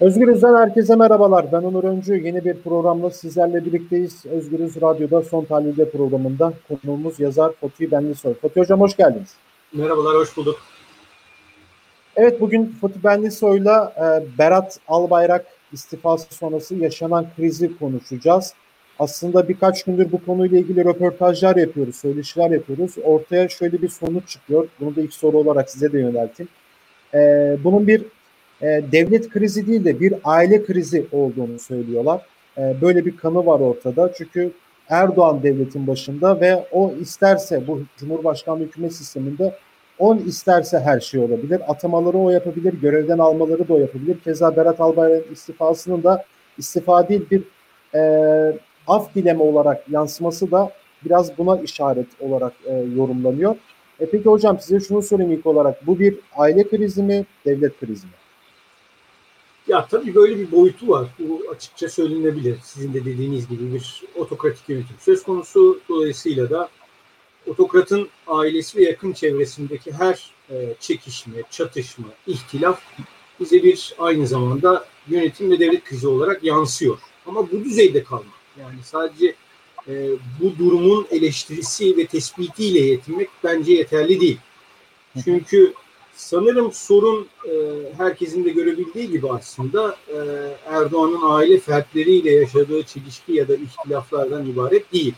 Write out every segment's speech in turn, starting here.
Özgürüz'den herkese merhabalar. Ben Onur Öncü. Yeni bir programla sizlerle birlikteyiz. Özgürüz Radyo'da Son Tahlilde programında konuğumuz yazar Fatih Benlisoy. Fatih Hocam hoş geldiniz. Merhabalar, hoş bulduk. Evet, bugün Fatih Benlisoy'la e, Berat Albayrak istifası sonrası yaşanan krizi konuşacağız. Aslında birkaç gündür bu konuyla ilgili röportajlar yapıyoruz, söyleşiler yapıyoruz. Ortaya şöyle bir sonuç çıkıyor. Bunu da ilk soru olarak size de yönelteyim. E, bunun bir e, devlet krizi değil de bir aile krizi olduğunu söylüyorlar. E, böyle bir kanı var ortada. Çünkü Erdoğan devletin başında ve o isterse bu Cumhurbaşkanlığı hükümet sisteminde on isterse her şey olabilir. Atamaları o yapabilir, görevden almaları da o yapabilir. Keza Berat Albayrak'ın istifasının da istifa değil bir e, af dileme olarak yansıması da biraz buna işaret olarak e, yorumlanıyor. E peki hocam size şunu sorayım ilk olarak. Bu bir aile krizi mi, devlet krizi mi? Ya tabii böyle bir boyutu var. Bu açıkça söylenebilir. Sizin de dediğiniz gibi bir otokratik yönetim söz konusu. Dolayısıyla da otokratın ailesi ve yakın çevresindeki her e, çekişme, çatışma, ihtilaf bize bir aynı zamanda yönetim ve devlet krizi olarak yansıyor. Ama bu düzeyde kalmak. Yani sadece e, bu durumun eleştirisi ve tespitiyle yetinmek bence yeterli değil. Çünkü Sanırım sorun e, herkesin de görebildiği gibi aslında e, Erdoğan'ın aile fertleriyle yaşadığı çelişki ya da ihtilaflardan ibaret değil.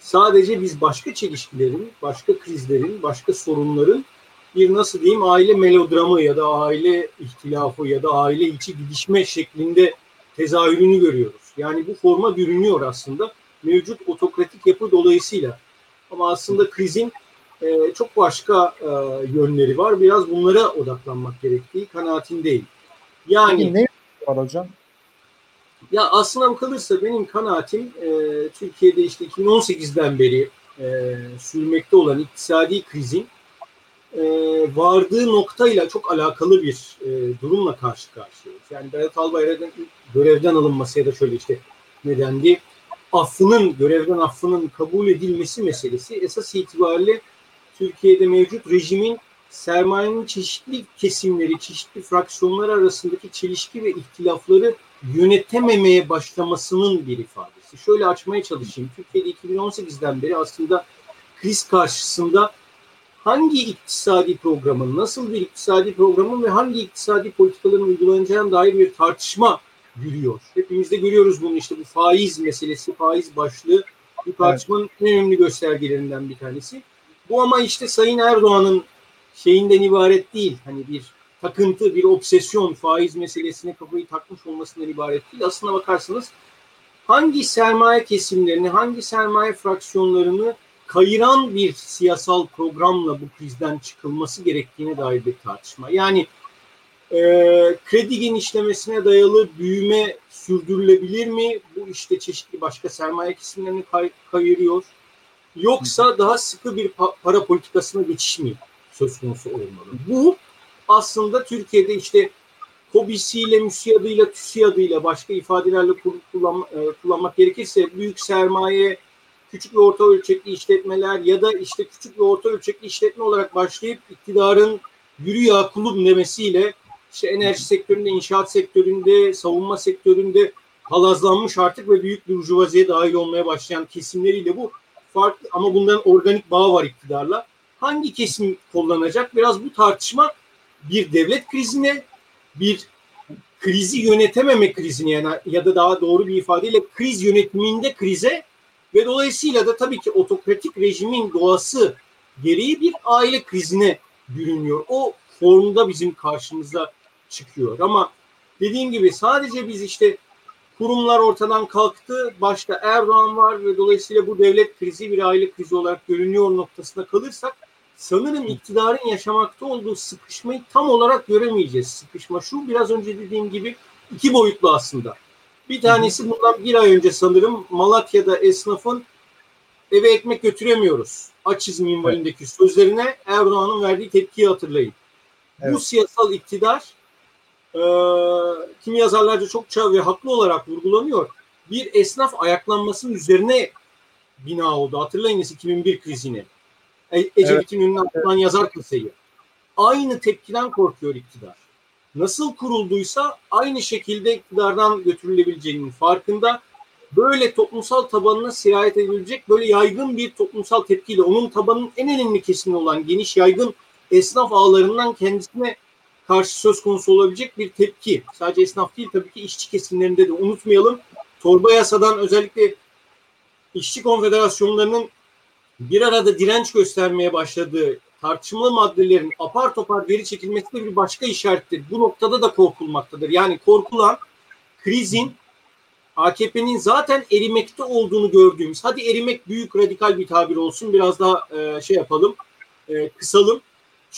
Sadece biz başka çelişkilerin, başka krizlerin, başka sorunların bir nasıl diyeyim aile melodramı ya da aile ihtilafı ya da aile içi gidişme şeklinde tezahürünü görüyoruz. Yani bu forma bürünüyor aslında mevcut otokratik yapı dolayısıyla. Ama aslında krizin e, çok başka e, yönleri var. Biraz bunlara odaklanmak gerektiği kanaatindeyim. Yani Peki ne var hocam? Ya aslına bakılırsa benim kanaatim e, Türkiye'de işte 2018'den beri e, sürmekte olan iktisadi krizin e, vardığı noktayla çok alakalı bir e, durumla karşı karşıyayız. Yani Berat Albayrak'ın görevden alınması ya da şöyle işte nedendi affının, görevden affının kabul edilmesi meselesi esas itibariyle Türkiye'de mevcut rejimin sermayenin çeşitli kesimleri, çeşitli fraksiyonlar arasındaki çelişki ve ihtilafları yönetememeye başlamasının bir ifadesi. Şöyle açmaya çalışayım. Türkiye'de 2018'den beri aslında kriz karşısında hangi iktisadi programın, nasıl bir iktisadi programın ve hangi iktisadi politikaların uygulanacağına dair bir tartışma yürüyor. Hepimiz de görüyoruz bunu işte bu faiz meselesi, faiz başlığı bu tartışmanın evet. en önemli göstergelerinden bir tanesi. Bu ama işte Sayın Erdoğan'ın şeyinden ibaret değil. Hani bir takıntı, bir obsesyon, faiz meselesine kafayı takmış olmasından ibaret değil. Aslına bakarsanız hangi sermaye kesimlerini, hangi sermaye fraksiyonlarını kayıran bir siyasal programla bu krizden çıkılması gerektiğine dair bir tartışma. Yani e, kredi genişlemesine dayalı büyüme sürdürülebilir mi? Bu işte çeşitli başka sermaye kesimlerini kay, kayırıyor. Yoksa daha sıkı bir para politikasına geçiş mi söz konusu olmalı? Bu aslında Türkiye'de işte KOBİ'siyle, MÜSİAD'ıyla, TÜSİAD'ıyla başka ifadelerle kullan, e, kullanmak gerekirse büyük sermaye, küçük ve orta ölçekli işletmeler ya da işte küçük ve orta ölçekli işletme olarak başlayıp iktidarın yürü ya kulum demesiyle işte enerji sektöründe, inşaat sektöründe, savunma sektöründe halazlanmış artık ve büyük bir burjuvaziye dahil olmaya başlayan kesimleriyle bu farklı ama bunların organik bağı var iktidarla. Hangi kesim kullanacak? Biraz bu tartışma bir devlet krizine, bir krizi yönetememe krizine yani ya da daha doğru bir ifadeyle kriz yönetiminde krize ve dolayısıyla da tabii ki otokratik rejimin doğası gereği bir aile krizine bürünüyor. O formda bizim karşımıza çıkıyor. Ama dediğim gibi sadece biz işte kurumlar ortadan kalktı. Başta Erdoğan var ve dolayısıyla bu devlet krizi bir aile krizi olarak görünüyor noktasında kalırsak sanırım iktidarın yaşamakta olduğu sıkışmayı tam olarak göremeyeceğiz. Sıkışma şu biraz önce dediğim gibi iki boyutlu aslında. Bir tanesi bundan bir ay önce sanırım Malatya'da esnafın eve ekmek götüremiyoruz. Açız minvalindeki evet. sözlerine Erdoğan'ın verdiği tepkiyi hatırlayın. Evet. Bu siyasal iktidar e, kimi yazarlarca çokça ve haklı olarak vurgulanıyor. Bir esnaf ayaklanmasının üzerine bina oldu. Hatırlayınız 2001 krizini. E, Ecevit'in evet. ünlü atılan yazar kısayı. Aynı tepkiden korkuyor iktidar. nasıl kurulduysa aynı şekilde iktidardan götürülebileceğinin farkında. Böyle toplumsal tabanına sirayet edebilecek böyle yaygın bir toplumsal tepkiyle onun tabanının en önemli kesimi olan geniş yaygın esnaf ağlarından kendisine karşı söz konusu olabilecek bir tepki. Sadece esnaf değil tabii ki işçi kesimlerinde de unutmayalım. Torba yasadan özellikle işçi konfederasyonlarının bir arada direnç göstermeye başladığı tartışmalı maddelerin apar topar geri çekilmesi de bir başka işarettir. Bu noktada da korkulmaktadır. Yani korkulan krizin AKP'nin zaten erimekte olduğunu gördüğümüz, hadi erimek büyük radikal bir tabir olsun, biraz daha e, şey yapalım, e, kısalım.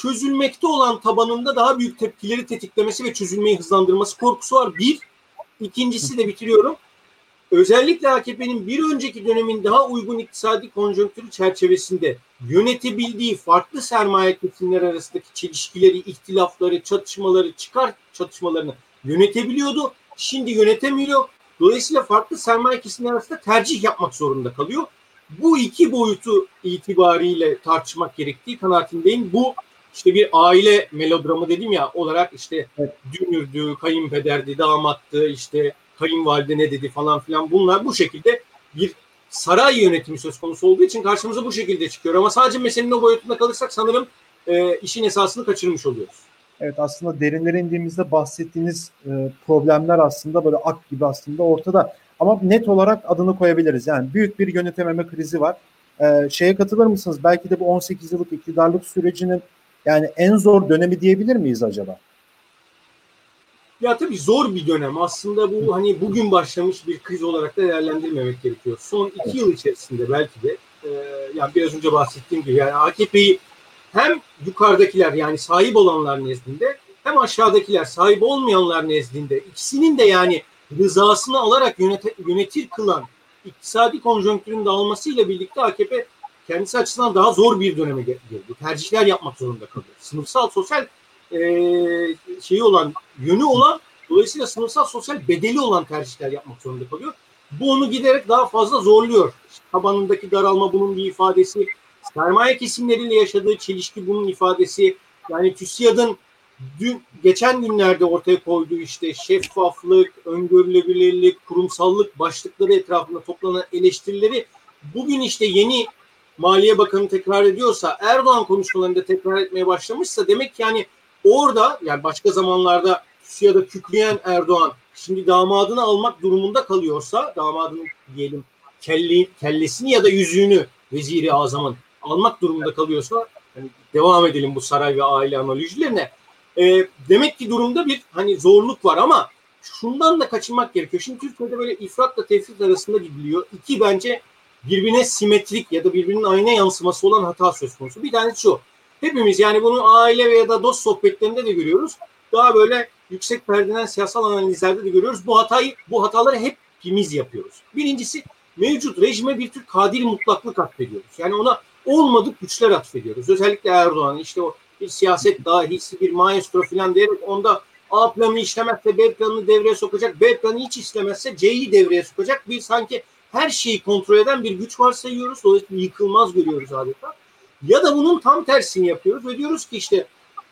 Çözülmekte olan tabanında daha büyük tepkileri tetiklemesi ve çözülmeyi hızlandırması korkusu var. Bir. İkincisi de bitiriyorum özellikle AKP'nin bir önceki dönemin daha uygun iktisadi konjonktürü çerçevesinde yönetebildiği farklı sermaye kesimler arasındaki çelişkileri, ihtilafları, çatışmaları, çıkar çatışmalarını yönetebiliyordu. Şimdi yönetemiyor. Dolayısıyla farklı sermaye kesimler arasında tercih yapmak zorunda kalıyor. Bu iki boyutu itibariyle tartışmak gerektiği kanaatindeyim. Bu işte bir aile melodramı dedim ya olarak işte evet. dünürdü, kayınpederdi, damattı, işte kayınvalide ne dedi falan filan bunlar bu şekilde bir saray yönetimi söz konusu olduğu için karşımıza bu şekilde çıkıyor. Ama sadece meselenin o boyutunda kalırsak sanırım e, işin esasını kaçırmış oluyoruz. Evet aslında derinlere indiğimizde bahsettiğiniz e, problemler aslında böyle ak gibi aslında ortada. Ama net olarak adını koyabiliriz. Yani büyük bir yönetememe krizi var. E, şeye katılır mısınız? Belki de bu 18 yıllık iktidarlık sürecinin yani en zor dönemi diyebilir miyiz acaba? Ya tabii zor bir dönem. Aslında bu hani bugün başlamış bir kriz olarak da değerlendirmemek gerekiyor. Son iki yıl içerisinde belki de e, yani biraz önce bahsettiğim gibi yani AKP'yi hem yukarıdakiler yani sahip olanlar nezdinde hem aşağıdakiler sahip olmayanlar nezdinde ikisinin de yani rızasını alarak yönet yönetir kılan iktisadi konjonktürün dağılmasıyla birlikte AKP kendisi açısından daha zor bir döneme girdi. Tercihler yapmak zorunda kalıyor. Sınıfsal sosyal e, şeyi olan, yönü olan dolayısıyla sınıfsal sosyal bedeli olan tercihler yapmak zorunda kalıyor. Bu onu giderek daha fazla zorluyor. Tabanındaki daralma bunun bir ifadesi. Sermaye kesimleriyle yaşadığı çelişki bunun ifadesi. Yani TÜSİAD'ın dün geçen günlerde ortaya koyduğu işte şeffaflık, öngörülebilirlik, kurumsallık başlıkları etrafında toplanan eleştirileri bugün işte yeni Maliye Bakanı tekrar ediyorsa, Erdoğan konuşmalarında tekrar etmeye başlamışsa demek ki yani Orada yani başka zamanlarda ya da kükleyen Erdoğan şimdi damadını almak durumunda kalıyorsa damadının diyelim kelli, kellesini ya da yüzüğünü veziri azamın almak durumunda kalıyorsa yani devam edelim bu saray ve aile analojilerine. E, demek ki durumda bir hani zorluk var ama şundan da kaçınmak gerekiyor. Şimdi Türkiye'de böyle ifratla tefrit arasında gidiliyor. İki bence birbirine simetrik ya da birbirinin ayna yansıması olan hata söz konusu. Bir tanesi şu. Hepimiz yani bunu aile veya da dost sohbetlerinde de görüyoruz. Daha böyle yüksek perdeden siyasal analizlerde de görüyoruz. Bu hatayı, bu hataları hepimiz yapıyoruz. Birincisi mevcut rejime bir tür kadir mutlaklık atfediyoruz. Yani ona olmadık güçler atfediyoruz. Özellikle Erdoğan işte o bir siyaset dahisi bir maestro falan diyerek onda A planını işlemezse B planını devreye sokacak, B planı hiç işlemezse C'yi devreye sokacak bir sanki her şeyi kontrol eden bir güç varsayıyoruz. Dolayısıyla yıkılmaz görüyoruz adeta. Ya da bunun tam tersini yapıyoruz ve diyoruz ki işte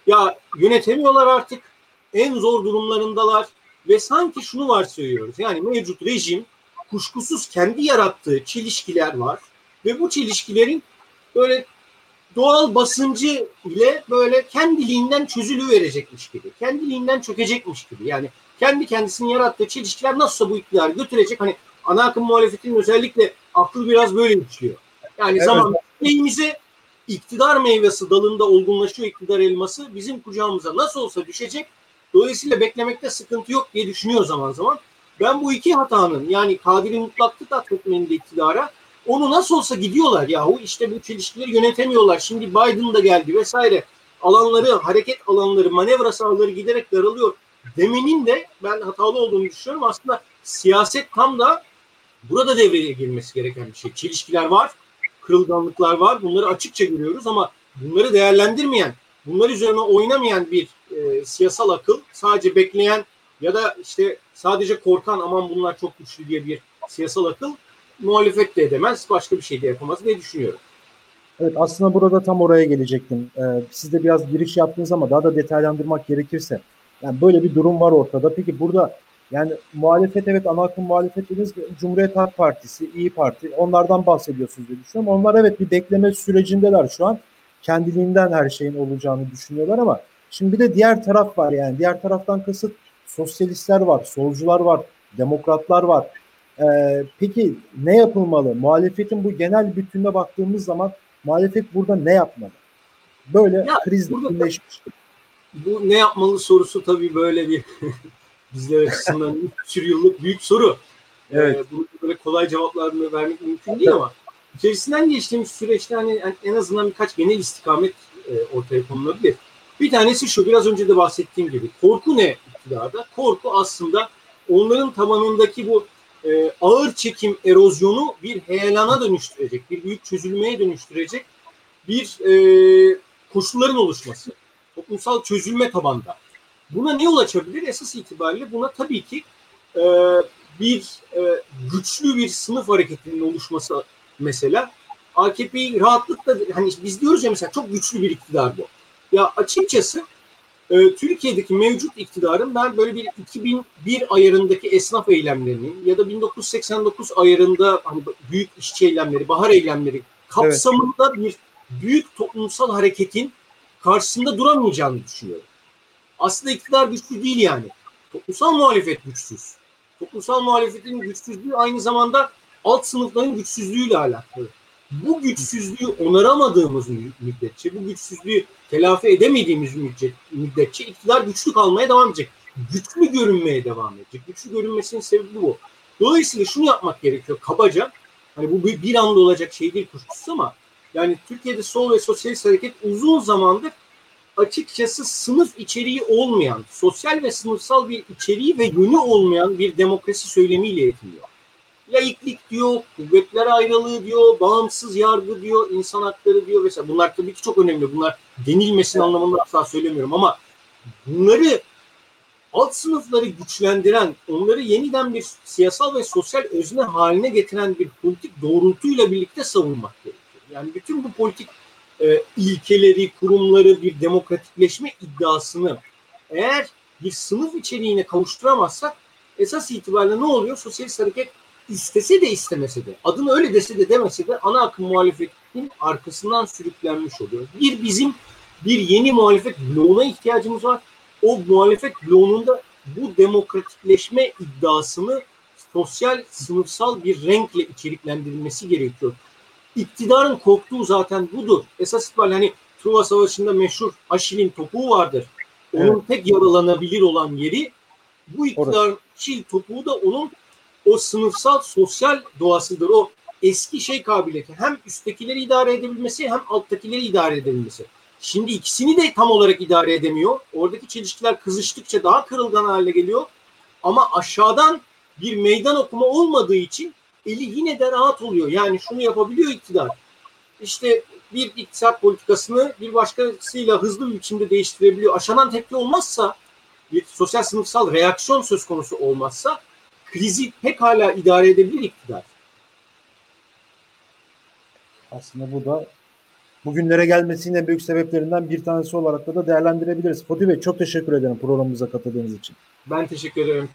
ya yönetemiyorlar artık en zor durumlarındalar ve sanki şunu varsayıyoruz. Yani mevcut rejim kuşkusuz kendi yarattığı çelişkiler var ve bu çelişkilerin böyle doğal basıncı ile böyle kendiliğinden çözülüverecekmiş gibi. Kendiliğinden çökecekmiş gibi. Yani kendi kendisinin yarattığı çelişkiler nasılsa bu iktidarı götürecek. Hani ana akım muhalefetinin özellikle aklı biraz böyle işliyor. Yani evet. zaman neyimize iktidar meyvesi dalında olgunlaşıyor iktidar elması bizim kucağımıza nasıl olsa düşecek. Dolayısıyla beklemekte sıkıntı yok diye düşünüyor zaman zaman. Ben bu iki hatanın yani kadiri mutlaklık atfetmenin de iktidara onu nasıl olsa gidiyorlar yahu işte bu çelişkileri yönetemiyorlar. Şimdi Biden da geldi vesaire. Alanları, hareket alanları, manevra sahaları giderek daralıyor demenin de ben hatalı olduğunu düşünüyorum. Aslında siyaset tam da burada devreye girmesi gereken bir şey. Çelişkiler var kırılganlıklar var. Bunları açıkça görüyoruz ama bunları değerlendirmeyen, bunlar üzerine oynamayan bir e, siyasal akıl sadece bekleyen ya da işte sadece korkan aman bunlar çok güçlü diye bir siyasal akıl muhalefet de edemez, başka bir şey de yapamaz diye düşünüyorum. Evet aslında burada tam oraya gelecektim. Ee, siz de biraz giriş yaptınız ama daha da detaylandırmak gerekirse. Yani böyle bir durum var ortada. Peki burada yani muhalefet evet ana akım muhalefet dediğiniz Cumhuriyet Halk Partisi, İyi Parti onlardan bahsediyorsunuz diye düşünüyorum. Onlar evet bir bekleme sürecindeler şu an. Kendiliğinden her şeyin olacağını düşünüyorlar ama şimdi bir de diğer taraf var yani. Diğer taraftan kasıt sosyalistler var, solcular var, demokratlar var. Ee, peki ne yapılmalı? Muhalefetin bu genel bütününe baktığımız zaman muhalefet burada ne yapmalı? Böyle ya, kriz. Bu ne yapmalı sorusu tabii böyle bir bizler açısından 3 yıllık büyük soru. Evet. Ee, bunu böyle kolay cevaplarını vermek mümkün değil ama içerisinden geçtiğimiz süreçte hani en azından birkaç genel istikamet e, ortaya konulabilir. Bir tanesi şu biraz önce de bahsettiğim gibi korku ne iktidarda? Korku aslında onların tabanındaki bu e, ağır çekim erozyonu bir heyelana dönüştürecek, bir büyük çözülmeye dönüştürecek bir e, koşulların oluşması. Toplumsal çözülme tabanda. Buna ne yol açabilir? Esas itibariyle buna tabii ki e, bir e, güçlü bir sınıf hareketinin oluşması mesela AKP'yi rahatlıkla hani biz diyoruz ya mesela çok güçlü bir iktidar bu. Ya açıkçası e, Türkiye'deki mevcut iktidarın ben böyle bir 2001 ayarındaki esnaf eylemlerini ya da 1989 ayarında hani büyük işçi eylemleri, bahar eylemleri kapsamında evet. bir büyük toplumsal hareketin karşısında duramayacağını düşünüyorum. Aslında iktidar güçlü değil yani. Toplumsal muhalefet güçsüz. Toplumsal muhalefetin güçsüzlüğü aynı zamanda alt sınıfların güçsüzlüğüyle alakalı. Bu güçsüzlüğü onaramadığımız müddetçe, bu güçsüzlüğü telafi edemediğimiz müddetçe iktidar güçlü kalmaya devam edecek. Güçlü görünmeye devam edecek. Güçlü görünmesinin sebebi bu. Dolayısıyla şunu yapmak gerekiyor kabaca. Hani bu bir anda olacak şey değil kuşkusuz ama yani Türkiye'de sol ve sosyalist hareket uzun zamandır açıkçası sınıf içeriği olmayan, sosyal ve sınıfsal bir içeriği ve yönü olmayan bir demokrasi söylemiyle yetiniyor. Laiklik diyor, kuvvetler ayrılığı diyor, bağımsız yargı diyor, insan hakları diyor mesela. Bunlar tabii ki çok önemli. Bunlar denilmesin evet. anlamında asla söylemiyorum ama bunları alt sınıfları güçlendiren, onları yeniden bir siyasal ve sosyal özne haline getiren bir politik doğrultuyla birlikte savunmak gerekiyor. Yani bütün bu politik e, ilkeleri, kurumları, bir demokratikleşme iddiasını eğer bir sınıf içeriğine kavuşturamazsak esas itibariyle ne oluyor? Sosyalist hareket istese de istemese de, adını öyle dese de demese de ana akım muhalefetin arkasından sürüklenmiş oluyor. Bir bizim bir yeni muhalefet bloğuna ihtiyacımız var. O muhalefet bloğunun bu demokratikleşme iddiasını sosyal, sınıfsal bir renkle içeriklendirilmesi gerekiyor iktidarın korktuğu zaten budur. Esas itibariyle hani Truva Savaşı'nda meşhur Aşil'in topuğu vardır. Onun evet. tek yaralanabilir olan yeri bu iktidarın Aşil topuğu da onun o sınıfsal sosyal doğasıdır. O eski şey kabiliyeti. Hem üsttekileri idare edebilmesi hem alttakileri idare edebilmesi. Şimdi ikisini de tam olarak idare edemiyor. Oradaki çelişkiler kızıştıkça daha kırılgan hale geliyor. Ama aşağıdan bir meydan okuma olmadığı için eli yine de rahat oluyor. Yani şunu yapabiliyor iktidar. İşte bir iktisat politikasını bir başkasıyla hızlı bir biçimde değiştirebiliyor. Aşanan tepki olmazsa bir sosyal sınıfsal reaksiyon söz konusu olmazsa krizi pek hala idare edebilir iktidar. Aslında bu da bugünlere gelmesinin en büyük sebeplerinden bir tanesi olarak da, da değerlendirebiliriz. Fatih Bey çok teşekkür ederim programımıza katıldığınız için. Ben teşekkür ederim.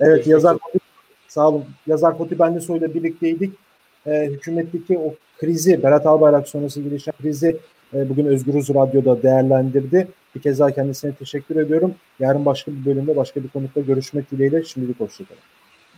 Evet teşekkür yazar Sağ olun. Yazar Koti Benlisoy ile birlikteydik. E, hükümetteki o krizi, Berat Albayrak sonrası gelişen krizi e, bugün Özgürüz Radyo'da değerlendirdi. Bir kez daha kendisine teşekkür ediyorum. Yarın başka bir bölümde, başka bir konukla görüşmek dileğiyle. Şimdilik hoşçakalın.